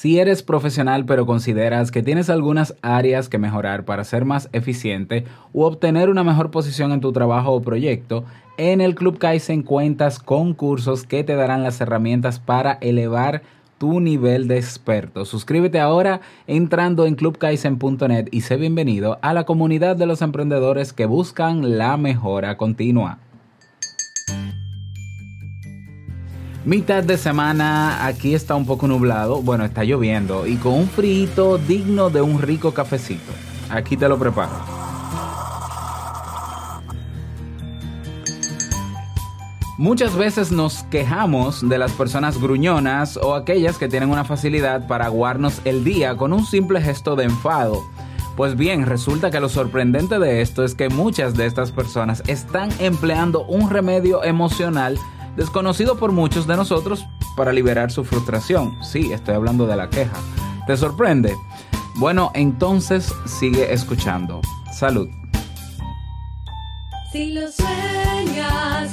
Si eres profesional pero consideras que tienes algunas áreas que mejorar para ser más eficiente u obtener una mejor posición en tu trabajo o proyecto, en el Club Kaizen cuentas con cursos que te darán las herramientas para elevar tu nivel de experto. Suscríbete ahora entrando en clubkaizen.net y sé bienvenido a la comunidad de los emprendedores que buscan la mejora continua. Mitad de semana, aquí está un poco nublado, bueno, está lloviendo y con un frío digno de un rico cafecito. Aquí te lo preparo. Muchas veces nos quejamos de las personas gruñonas o aquellas que tienen una facilidad para aguarnos el día con un simple gesto de enfado. Pues bien, resulta que lo sorprendente de esto es que muchas de estas personas están empleando un remedio emocional desconocido por muchos de nosotros para liberar su frustración. Sí, estoy hablando de la queja. ¿Te sorprende? Bueno, entonces sigue escuchando. Salud. Si lo sueñas,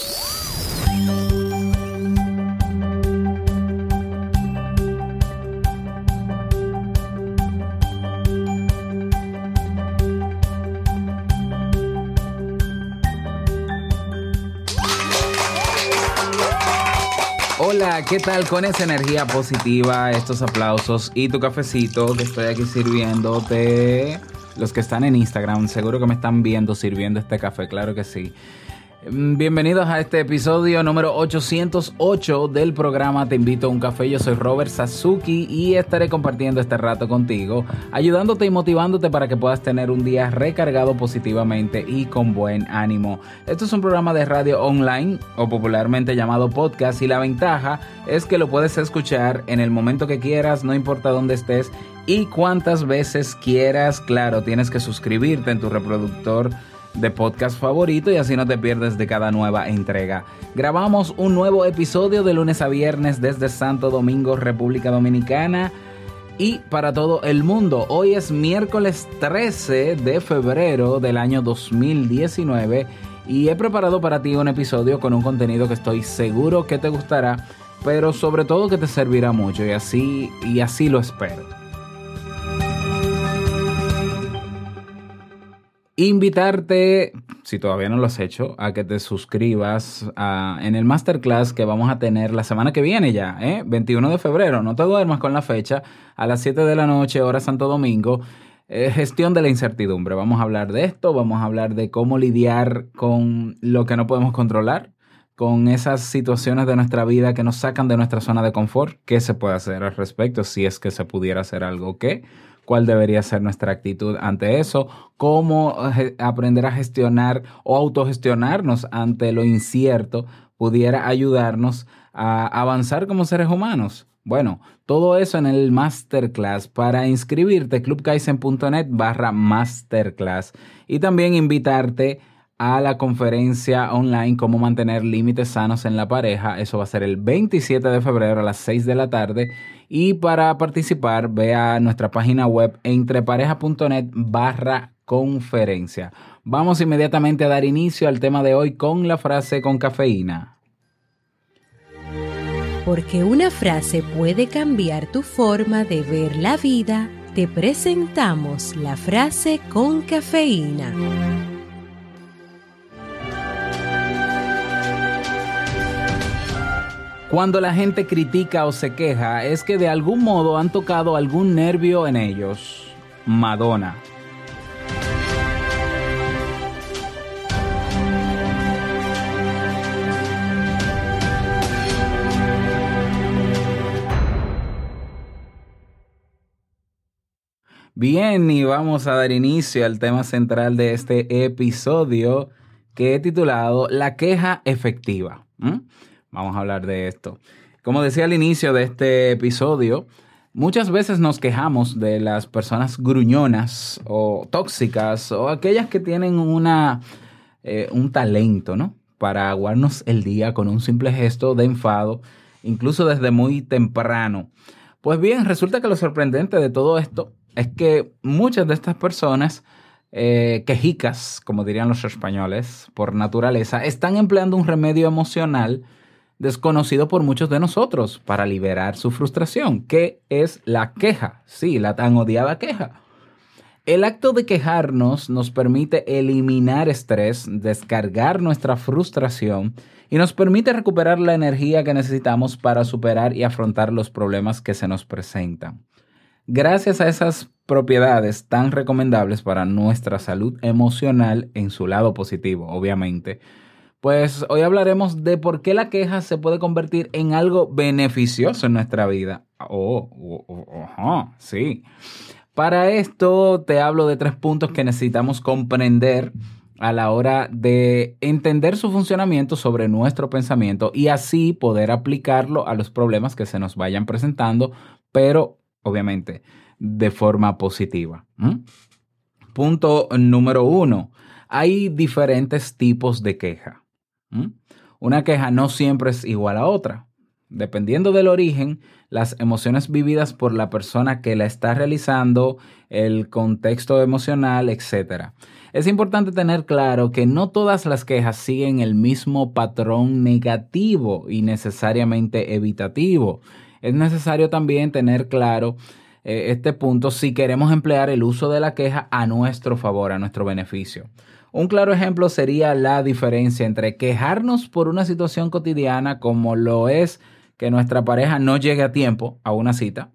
Hola, ¿qué tal con esa energía positiva, estos aplausos y tu cafecito que estoy aquí sirviéndote? Los que están en Instagram seguro que me están viendo sirviendo este café, claro que sí. Mm, Bienvenidos a este episodio número 808 del programa Te invito a un café. Yo soy Robert Sasuki y estaré compartiendo este rato contigo, ayudándote y motivándote para que puedas tener un día recargado positivamente y con buen ánimo. Esto es un programa de radio online o popularmente llamado podcast y la ventaja es que lo puedes escuchar en el momento que quieras, no importa dónde estés y cuántas veces quieras. Claro, tienes que suscribirte en tu reproductor de podcast favorito y así no te pierdes de cada nueva entrega. Grabamos un nuevo episodio de lunes a viernes desde Santo Domingo, República Dominicana y para todo el mundo. Hoy es miércoles 13 de febrero del año 2019 y he preparado para ti un episodio con un contenido que estoy seguro que te gustará, pero sobre todo que te servirá mucho y así y así lo espero. Invitarte, si todavía no lo has hecho, a que te suscribas en el masterclass que vamos a tener la semana que viene ya, ¿eh? 21 de febrero. No te duermas con la fecha, a las 7 de la noche, hora Santo Domingo. Eh, gestión de la incertidumbre. Vamos a hablar de esto, vamos a hablar de cómo lidiar con lo que no podemos controlar, con esas situaciones de nuestra vida que nos sacan de nuestra zona de confort. ¿Qué se puede hacer al respecto? Si es que se pudiera hacer algo, ¿qué? Cuál debería ser nuestra actitud ante eso, cómo eh, aprender a gestionar o autogestionarnos ante lo incierto pudiera ayudarnos a avanzar como seres humanos. Bueno, todo eso en el masterclass. Para inscribirte, clubkaizen.net barra masterclass. Y también invitarte a la conferencia online Cómo mantener límites sanos en la pareja. Eso va a ser el 27 de febrero a las 6 de la tarde. Y para participar, ve a nuestra página web entrepareja.net barra conferencia. Vamos inmediatamente a dar inicio al tema de hoy con la frase con cafeína. Porque una frase puede cambiar tu forma de ver la vida, te presentamos la frase con cafeína. Cuando la gente critica o se queja es que de algún modo han tocado algún nervio en ellos. Madonna. Bien, y vamos a dar inicio al tema central de este episodio que he titulado La queja efectiva. Vamos a hablar de esto. Como decía al inicio de este episodio, muchas veces nos quejamos de las personas gruñonas o tóxicas o aquellas que tienen una, eh, un talento, ¿no? Para aguarnos el día con un simple gesto de enfado, incluso desde muy temprano. Pues bien, resulta que lo sorprendente de todo esto es que muchas de estas personas eh, quejicas, como dirían los españoles, por naturaleza, están empleando un remedio emocional desconocido por muchos de nosotros para liberar su frustración, que es la queja, sí, la tan odiada queja. El acto de quejarnos nos permite eliminar estrés, descargar nuestra frustración y nos permite recuperar la energía que necesitamos para superar y afrontar los problemas que se nos presentan. Gracias a esas propiedades tan recomendables para nuestra salud emocional en su lado positivo, obviamente, pues hoy hablaremos de por qué la queja se puede convertir en algo beneficioso en nuestra vida. Oh, oh, oh, sí. Para esto te hablo de tres puntos que necesitamos comprender a la hora de entender su funcionamiento sobre nuestro pensamiento y así poder aplicarlo a los problemas que se nos vayan presentando, pero obviamente de forma positiva. Punto número uno. Hay diferentes tipos de queja. ¿Mm? Una queja no siempre es igual a otra. Dependiendo del origen, las emociones vividas por la persona que la está realizando, el contexto emocional, etc. Es importante tener claro que no todas las quejas siguen el mismo patrón negativo y necesariamente evitativo. Es necesario también tener claro eh, este punto si queremos emplear el uso de la queja a nuestro favor, a nuestro beneficio. Un claro ejemplo sería la diferencia entre quejarnos por una situación cotidiana como lo es que nuestra pareja no llegue a tiempo a una cita,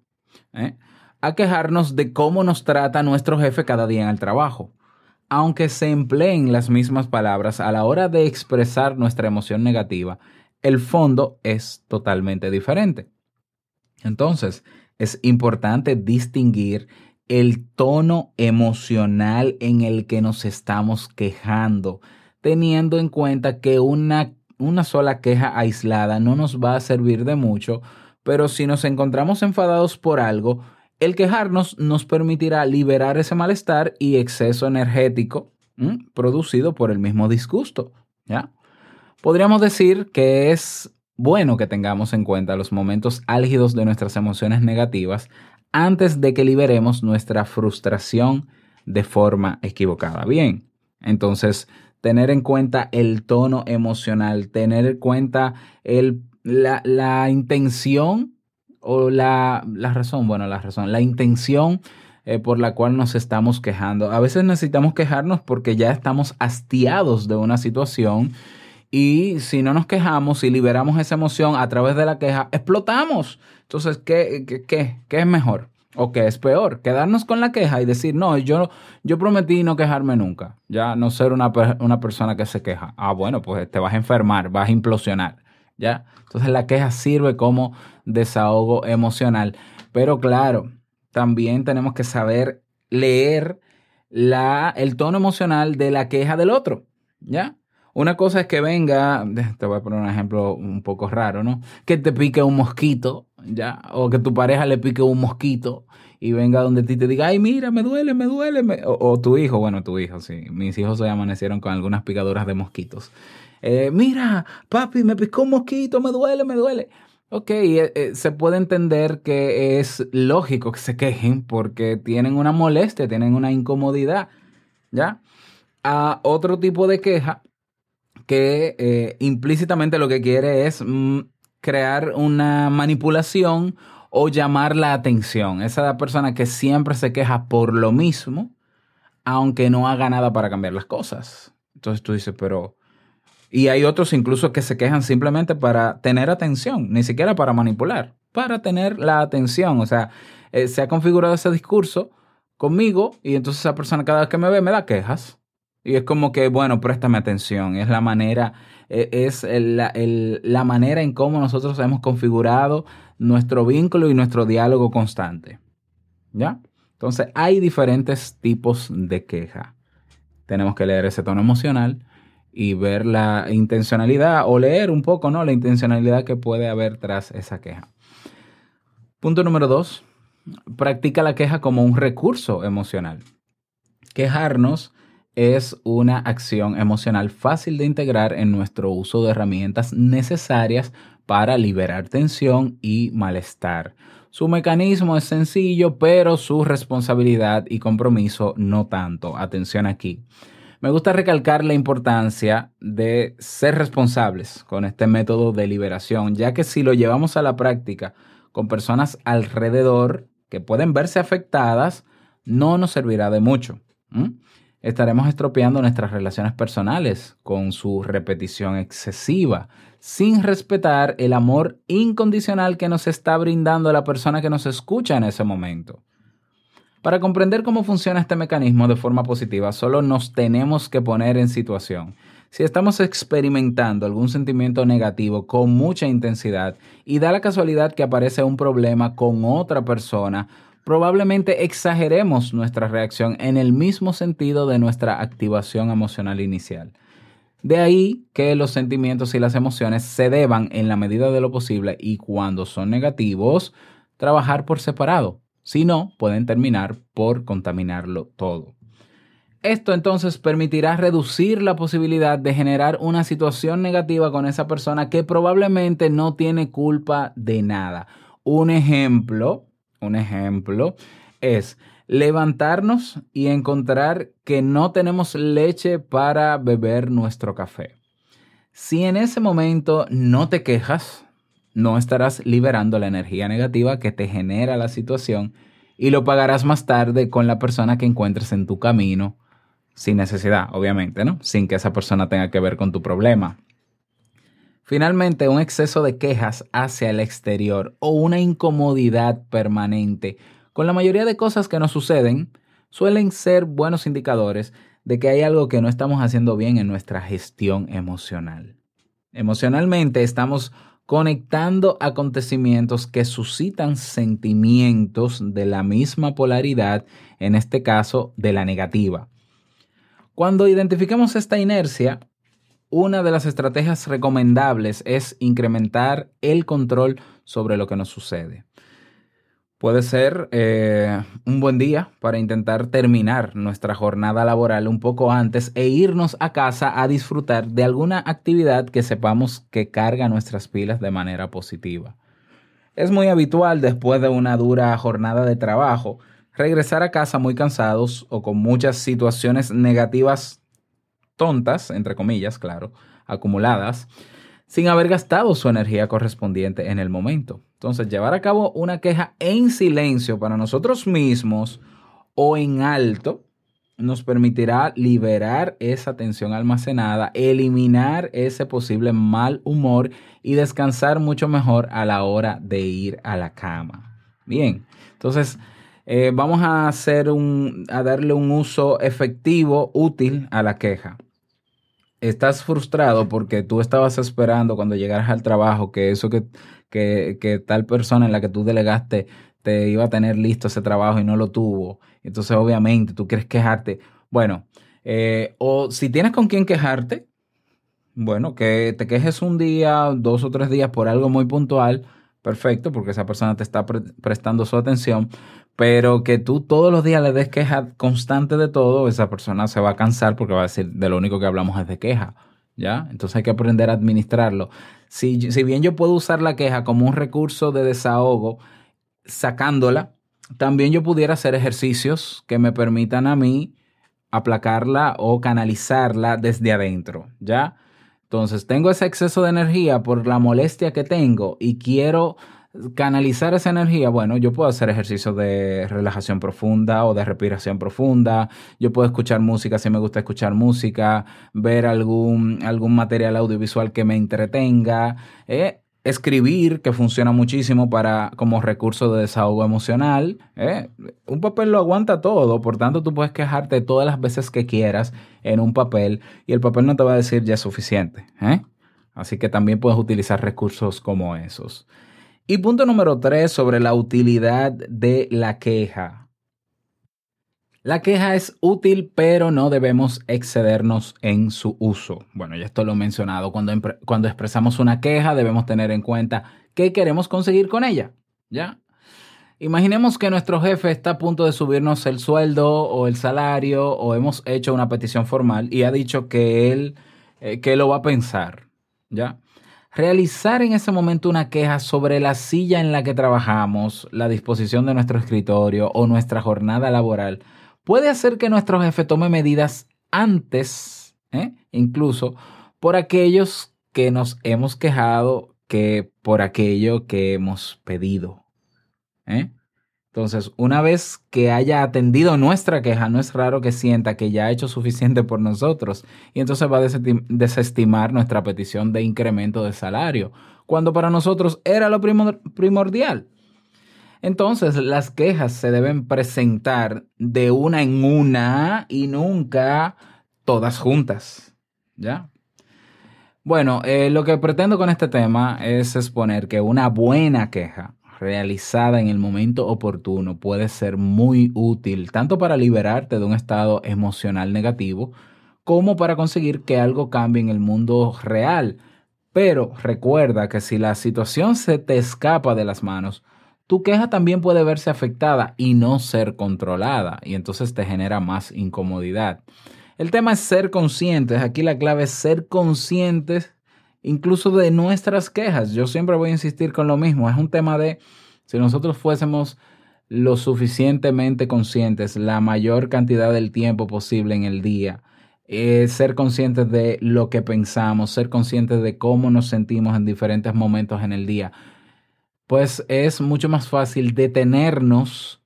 ¿eh? a quejarnos de cómo nos trata nuestro jefe cada día en el trabajo. Aunque se empleen las mismas palabras a la hora de expresar nuestra emoción negativa, el fondo es totalmente diferente. Entonces, es importante distinguir el tono emocional en el que nos estamos quejando, teniendo en cuenta que una, una sola queja aislada no nos va a servir de mucho, pero si nos encontramos enfadados por algo, el quejarnos nos permitirá liberar ese malestar y exceso energético producido por el mismo disgusto. ¿ya? Podríamos decir que es bueno que tengamos en cuenta los momentos álgidos de nuestras emociones negativas antes de que liberemos nuestra frustración de forma equivocada. Bien, entonces tener en cuenta el tono emocional, tener en cuenta el, la, la intención o la, la, razón, bueno, la razón, la intención eh, por la cual nos estamos quejando. A veces necesitamos quejarnos porque ya estamos hastiados de una situación y si no nos quejamos y liberamos esa emoción a través de la queja, explotamos. Entonces, ¿qué, qué, qué, qué es mejor? ¿O qué es peor? Quedarnos con la queja y decir, no, yo, yo prometí no quejarme nunca. Ya no ser una, una persona que se queja. Ah, bueno, pues te vas a enfermar, vas a implosionar. ¿Ya? Entonces la queja sirve como desahogo emocional. Pero claro, también tenemos que saber leer la, el tono emocional de la queja del otro. ¿Ya? Una cosa es que venga, te voy a poner un ejemplo un poco raro, ¿no? Que te pique un mosquito, ¿ya? O que tu pareja le pique un mosquito y venga donde ti te diga, ay, mira, me duele, me duele. O, tu hijo, bueno, tu hijo, sí. Mis hijos se amanecieron con algunas picaduras de mosquitos. Eh, mira, papi, me picó un mosquito, me duele, me duele. Ok, eh, eh, se puede entender que es lógico que se quejen porque tienen una molestia, tienen una incomodidad, ¿ya? A otro tipo de queja que implícitamente lo que quiere es mm, crear una manipulación o llamar la atención. Esa persona que siempre se queja por lo mismo, aunque no haga nada para cambiar las cosas. Entonces tú dices, pero... Y hay otros incluso que se quejan simplemente para tener atención, ni siquiera para manipular, para tener la atención. O sea, eh, se ha configurado ese discurso conmigo y entonces esa persona cada vez que me ve me da quejas. Y es como que, bueno, préstame atención. Es la manera, es el, el, la manera en cómo nosotros hemos configurado nuestro vínculo y nuestro diálogo constante. ¿Ya? Entonces, hay diferentes tipos de queja. Tenemos que leer ese tono emocional y ver la intencionalidad o leer un poco, ¿no? La intencionalidad que puede haber tras esa queja. Punto número dos, practica la queja como un recurso emocional. Quejarnos es una acción emocional fácil de integrar en nuestro uso de herramientas necesarias para liberar tensión y malestar. Su mecanismo es sencillo, pero su responsabilidad y compromiso no tanto. Atención aquí. Me gusta recalcar la importancia de ser responsables con este método de liberación, ya que si lo llevamos a la práctica con personas alrededor que pueden verse afectadas, no nos servirá de mucho. Estaremos estropeando nuestras relaciones personales con su repetición excesiva, sin respetar el amor incondicional que nos está brindando la persona que nos escucha en ese momento. Para comprender cómo funciona este mecanismo de forma positiva, solo nos tenemos que poner en situación. Si estamos experimentando algún sentimiento negativo con mucha intensidad y da la casualidad que aparece un problema con otra persona, probablemente exageremos nuestra reacción en el mismo sentido de nuestra activación emocional inicial. De ahí que los sentimientos y las emociones se deban en la medida de lo posible y cuando son negativos, trabajar por separado. Si no, pueden terminar por contaminarlo todo. Esto entonces permitirá reducir la posibilidad de generar una situación negativa con esa persona que probablemente no tiene culpa de nada. Un ejemplo, un ejemplo es levantarnos y encontrar que no tenemos leche para beber nuestro café. Si en ese momento no te quejas, no estarás liberando la energía negativa que te genera la situación y lo pagarás más tarde con la persona que encuentres en tu camino, sin necesidad, obviamente, ¿no? Sin que esa persona tenga que ver con tu problema. Finalmente, un exceso de quejas hacia el exterior o una incomodidad permanente con la mayoría de cosas que nos suceden suelen ser buenos indicadores de que hay algo que no estamos haciendo bien en nuestra gestión emocional. Emocionalmente estamos conectando acontecimientos que suscitan sentimientos de la misma polaridad, en este caso de la negativa. Cuando identifiquemos esta inercia, una de las estrategias recomendables es incrementar el control sobre lo que nos sucede. Puede ser eh, un buen día para intentar terminar nuestra jornada laboral un poco antes e irnos a casa a disfrutar de alguna actividad que sepamos que carga nuestras pilas de manera positiva. Es muy habitual después de una dura jornada de trabajo regresar a casa muy cansados o con muchas situaciones negativas tontas, entre comillas, claro, acumuladas, sin haber gastado su energía correspondiente en el momento. Entonces, llevar a cabo una queja en silencio para nosotros mismos o en alto nos permitirá liberar esa tensión almacenada, eliminar ese posible mal humor y descansar mucho mejor a la hora de ir a la cama. Bien, entonces eh, vamos a hacer un, a darle un uso efectivo, útil a la queja estás frustrado porque tú estabas esperando cuando llegaras al trabajo que eso que, que, que, tal persona en la que tú delegaste te iba a tener listo ese trabajo y no lo tuvo. Entonces, obviamente, tú quieres quejarte. Bueno, eh, o si tienes con quién quejarte, bueno, que te quejes un día, dos o tres días por algo muy puntual, perfecto, porque esa persona te está pre prestando su atención, pero que tú todos los días le des queja constante de todo, esa persona se va a cansar porque va a decir, de lo único que hablamos es de queja, ¿ya? Entonces hay que aprender a administrarlo. Si, si bien yo puedo usar la queja como un recurso de desahogo, sacándola, también yo pudiera hacer ejercicios que me permitan a mí aplacarla o canalizarla desde adentro, ¿ya? Entonces, tengo ese exceso de energía por la molestia que tengo y quiero canalizar esa energía, bueno, yo puedo hacer ejercicios de relajación profunda o de respiración profunda, yo puedo escuchar música si me gusta escuchar música, ver algún, algún material audiovisual que me entretenga, eh, escribir, que funciona muchísimo para como recurso de desahogo emocional. ¿eh? Un papel lo aguanta todo, por tanto tú puedes quejarte todas las veces que quieras en un papel y el papel no te va a decir ya es suficiente. ¿eh? Así que también puedes utilizar recursos como esos. Y punto número tres sobre la utilidad de la queja. La queja es útil, pero no debemos excedernos en su uso. Bueno, ya esto lo he mencionado. Cuando, cuando expresamos una queja, debemos tener en cuenta qué queremos conseguir con ella. ¿Ya? Imaginemos que nuestro jefe está a punto de subirnos el sueldo o el salario o hemos hecho una petición formal y ha dicho que él eh, que lo va a pensar, ¿ya? Realizar en ese momento una queja sobre la silla en la que trabajamos, la disposición de nuestro escritorio o nuestra jornada laboral puede hacer que nuestro jefe tome medidas antes, ¿eh? incluso por aquellos que nos hemos quejado que por aquello que hemos pedido. ¿eh? Entonces, una vez que haya atendido nuestra queja, no es raro que sienta que ya ha hecho suficiente por nosotros y entonces va a desestim- desestimar nuestra petición de incremento de salario, cuando para nosotros era lo primor- primordial. Entonces, las quejas se deben presentar de una en una y nunca todas juntas. ¿Ya? Bueno, eh, lo que pretendo con este tema es exponer que una buena queja realizada en el momento oportuno puede ser muy útil tanto para liberarte de un estado emocional negativo como para conseguir que algo cambie en el mundo real. Pero recuerda que si la situación se te escapa de las manos, tu queja también puede verse afectada y no ser controlada y entonces te genera más incomodidad. El tema es ser conscientes. Aquí la clave es ser conscientes incluso de nuestras quejas. Yo siempre voy a insistir con lo mismo. Es un tema de si nosotros fuésemos lo suficientemente conscientes la mayor cantidad del tiempo posible en el día, eh, ser conscientes de lo que pensamos, ser conscientes de cómo nos sentimos en diferentes momentos en el día, pues es mucho más fácil detenernos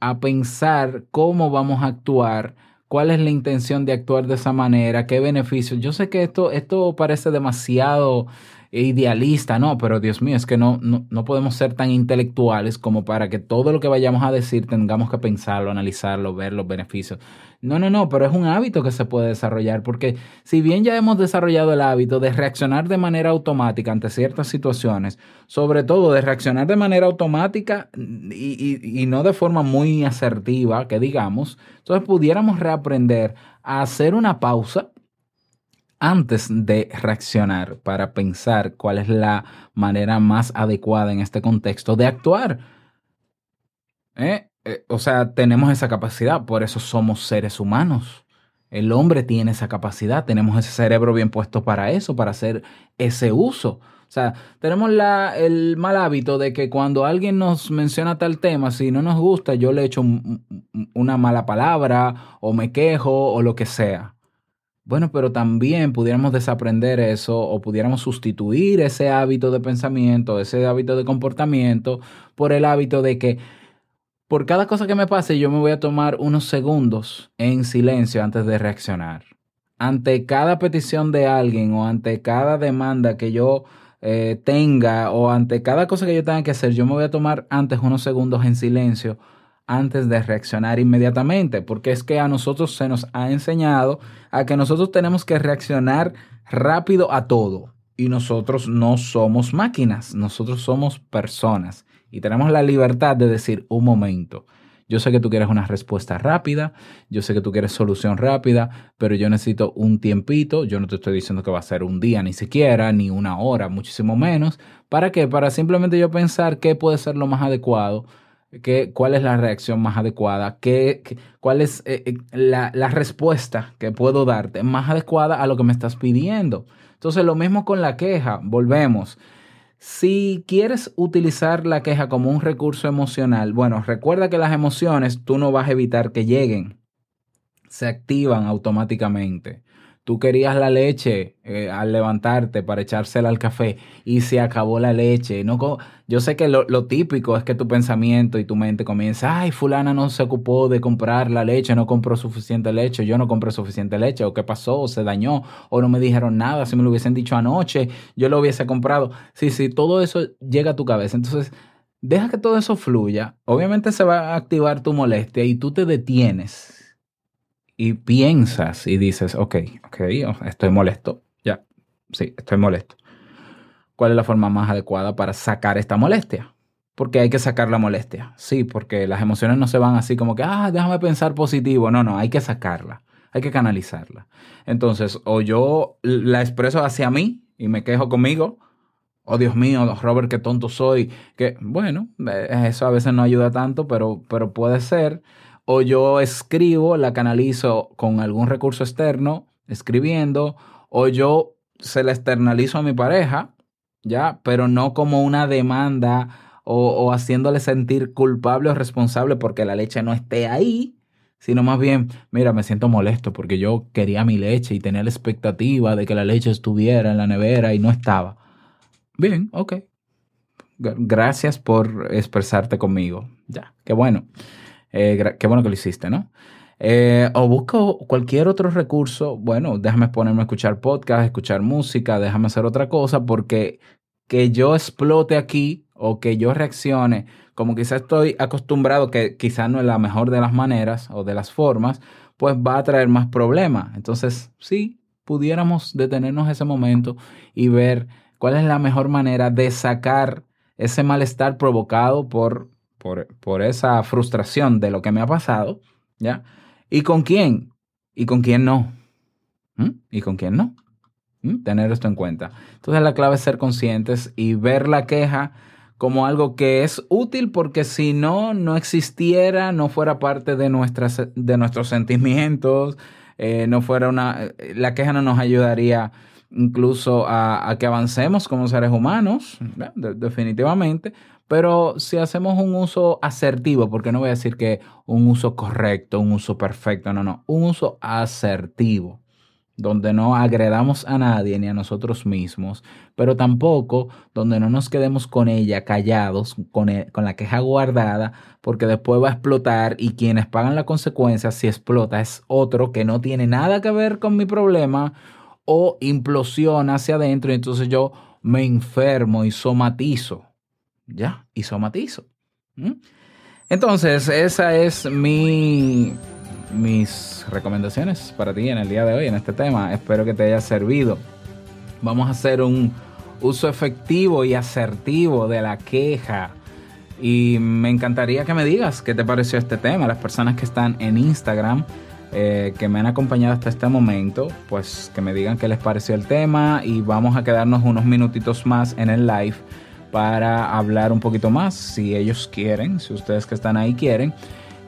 a pensar cómo vamos a actuar, cuál es la intención de actuar de esa manera, qué beneficios. Yo sé que esto, esto parece demasiado idealista, no, pero Dios mío, es que no, no, no podemos ser tan intelectuales como para que todo lo que vayamos a decir tengamos que pensarlo, analizarlo, ver los beneficios. No, no, no, pero es un hábito que se puede desarrollar, porque si bien ya hemos desarrollado el hábito de reaccionar de manera automática ante ciertas situaciones, sobre todo de reaccionar de manera automática y, y- y no de forma muy asertiva, que digamos, entonces pudiéramos reaprender a hacer una pausa antes de reaccionar para pensar cuál es la manera más adecuada en este contexto de actuar. ¿Eh? Eh, o sea, tenemos esa capacidad, por eso somos seres humanos. El hombre tiene esa capacidad, tenemos ese cerebro bien puesto para eso, para hacer ese uso. O sea, tenemos la, el mal hábito de que cuando alguien nos menciona tal tema, si no nos gusta, yo le echo un- un- una mala palabra o me quejo o lo que sea. Bueno, pero también pudiéramos desaprender eso o pudiéramos sustituir ese hábito de pensamiento, ese hábito de comportamiento por el hábito de que por cada cosa que me pase yo me voy a tomar unos segundos en silencio antes de reaccionar. Ante cada petición de alguien o ante cada demanda que yo eh, tenga o ante cada cosa que yo tenga que hacer, yo me voy a tomar antes unos segundos en silencio antes de reaccionar inmediatamente, porque es que a nosotros se nos ha enseñado a que nosotros tenemos que reaccionar rápido a todo. Y nosotros no somos máquinas, nosotros somos personas. Y tenemos la libertad de decir, un momento, yo sé que tú quieres una respuesta rápida, yo sé que tú quieres solución rápida, pero yo necesito un tiempito, yo no te estoy diciendo que va a ser un día ni siquiera, ni una hora, muchísimo menos. ¿Para qué? Para simplemente yo pensar qué puede ser lo más adecuado qué, cuál es la reacción más adecuada, qué, qué- cuál es eh, eh, la, la respuesta que puedo darte más adecuada a lo que me estás pidiendo. Entonces, lo mismo con la queja, volvemos. Si quieres utilizar la queja como un recurso emocional, bueno, recuerda que las emociones tú no vas a evitar que lleguen, se activan automáticamente. Tú querías la leche eh, al levantarte para echársela al café y se acabó la leche. No, yo sé que lo, lo típico es que tu pensamiento y tu mente comienza, ay, fulana no se ocupó de comprar la leche, no compró suficiente leche, yo no compré suficiente leche, o qué pasó, o se dañó, o no me dijeron nada, si me lo hubiesen dicho anoche, yo lo hubiese comprado. Sí, sí, todo eso llega a tu cabeza. Entonces, deja que todo eso fluya. Obviamente se va a activar tu molestia y tú te detienes y piensas y dices, ok, ok, estoy molesto, ya, sí, estoy molesto. ¿Cuál es la forma más adecuada para sacar esta molestia? porque hay que sacar la molestia. Sí, porque las emociones no se van así como que, ah, déjame pensar positivo. No, no, hay que sacarla, hay que canalizarla. Entonces, o yo la expreso hacia mí y me quejo conmigo, oh Dios mío, Robert, qué tonto soy, que bueno, eh, eso a veces no ayuda tanto, pero, pero puede ser. O yo escribo, la canalizo con algún recurso externo, escribiendo, o yo se la externalizo a mi pareja, ya, pero no como una demanda o, o haciéndole sentir culpable o responsable porque la leche no esté ahí, sino más bien, mira, me siento molesto porque yo quería mi leche y tenía la expectativa de que la leche estuviera en la nevera y no estaba. Bien, ok. Gra- Gracias por expresarte conmigo. Ya, qué bueno. Eh, qué bueno que lo hiciste, ¿no? Eh, o busco cualquier otro recurso. Bueno, déjame ponerme a escuchar podcast, escuchar música, déjame hacer otra cosa, porque que yo explote aquí o que yo reaccione, como quizás estoy acostumbrado, que quizás no es la mejor de las maneras o de las formas, pues va a traer más problemas. Entonces, sí, pudiéramos detenernos ese momento y ver cuál es la mejor manera de sacar ese malestar provocado por, por, por esa frustración de lo que me ha pasado, ¿ya? ¿Y con quién? ¿Y con quién no? ¿Mm? ¿Y con quién no? ¿Mm? Tener esto en cuenta. Entonces la clave es ser conscientes y ver la queja como algo que es útil porque si no, no existiera, no fuera parte de, nuestras, de nuestros sentimientos, eh, no fuera una... La queja no nos ayudaría incluso a, a que avancemos como seres humanos, definitivamente, pero si hacemos un uso asertivo, porque no voy a decir que un uso correcto, un uso perfecto, no, no, un uso asertivo, donde no agredamos a nadie ni a nosotros mismos, pero tampoco donde no nos quedemos con ella callados, con, e- con la queja guardada, porque después va a explotar y quienes pagan la consecuencia si explota es otro que no tiene nada que ver con mi problema o implosiona hacia adentro y entonces yo me enfermo y somatizo. Ya, y somatizo. ¿Mm? Entonces, esa es mi, mis recomendaciones para ti en el día de hoy, en este tema. Espero que te haya servido. Vamos a hacer un uso efectivo y asertivo de la queja. Y me encantaría que me digas qué te pareció este tema. Las personas que están en Instagram, eh, que me han acompañado hasta este momento, pues que me digan qué les pareció el tema y vamos a quedarnos unos minutitos más en el live para hablar un poquito más, si ellos quieren, si ustedes que están ahí quieren.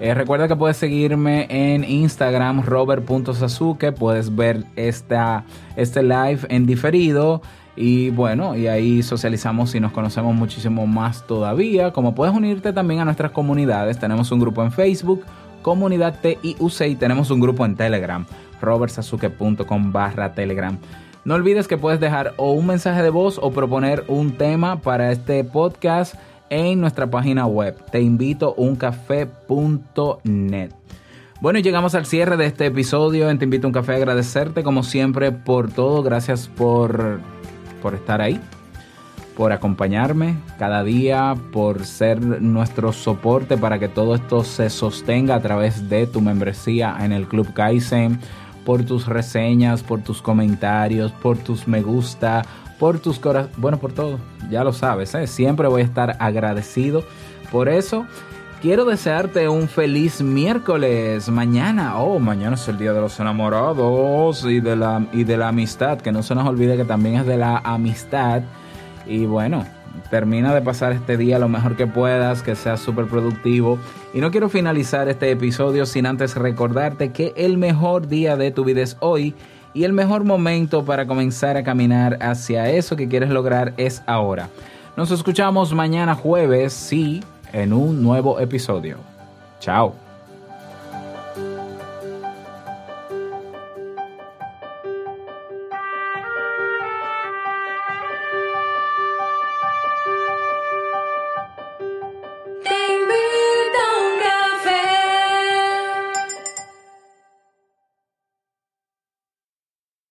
Eh, recuerda que puedes seguirme en Instagram, robert.sasuke. Puedes ver esta, este live en diferido. Y bueno, y ahí socializamos y nos conocemos muchísimo más todavía. Como puedes unirte también a nuestras comunidades, tenemos un grupo en Facebook, Comunidad TIUC, y tenemos un grupo en Telegram, robertsasuke.com barra Telegram. No olvides que puedes dejar o un mensaje de voz o proponer un tema para este podcast en nuestra página web. Te invito uncafé.net. Bueno, llegamos al cierre de este episodio en Te invito a un café. Agradecerte como siempre por todo. Gracias por, por estar ahí, por acompañarme cada día, por ser nuestro soporte para que todo esto se sostenga a través de tu membresía en el Club Kaizen, por tus reseñas, por tus comentarios, por tus me gusta, por tus corazones, bueno, por todo, ya lo sabes, ¿eh? siempre voy a estar agradecido por eso. Quiero desearte un feliz miércoles. Mañana, oh, mañana es el día de los enamorados y de la, y de la amistad. Que no se nos olvide que también es de la amistad. Y bueno, termina de pasar este día lo mejor que puedas, que sea súper productivo. Y no quiero finalizar este episodio sin antes recordarte que el mejor día de tu vida es hoy. Y el mejor momento para comenzar a caminar hacia eso que quieres lograr es ahora. Nos escuchamos mañana jueves, sí, en un nuevo episodio. Chao.